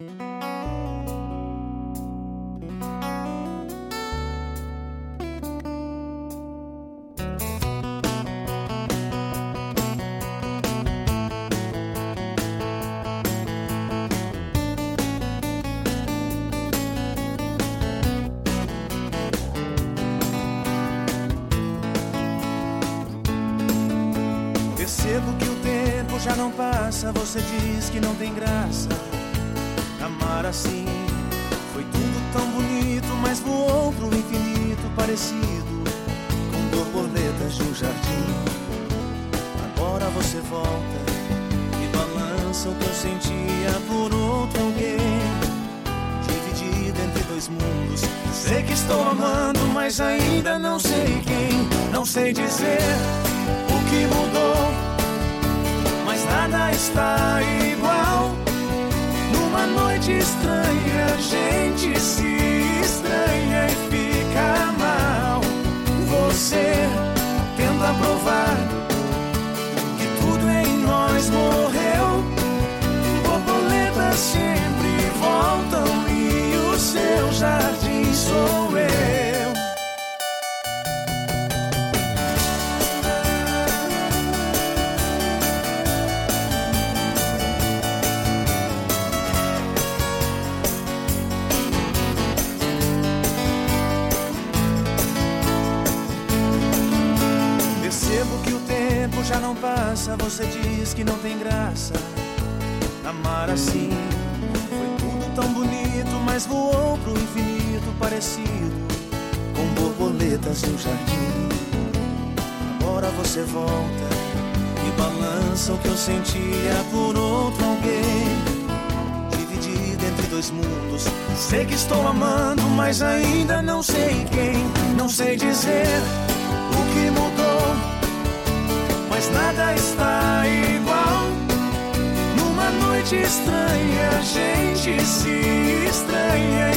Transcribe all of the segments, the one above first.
Percebo que o tempo já não passa. Você diz que não tem graça. Amar assim foi tudo tão bonito, mas voou pro infinito parecido com borboletas de um jardim. Agora você volta e balança o que eu sentia por outro alguém. Dividido entre dois mundos. Sei que estou amando, mas ainda não sei quem. Não sei dizer o que mudou, mas nada está igual. Numa noite estranha, a gente se tempo já não passa. Você diz que não tem graça. Amar assim foi tudo tão bonito, mas voou pro infinito parecido com borboletas no jardim. Agora você volta e balança o que eu sentia por outro alguém. Dividido entre dois mundos. Sei que estou amando, mas ainda não sei quem. Não sei dizer o que mudou, Noite estranha, a gente se estranha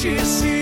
disse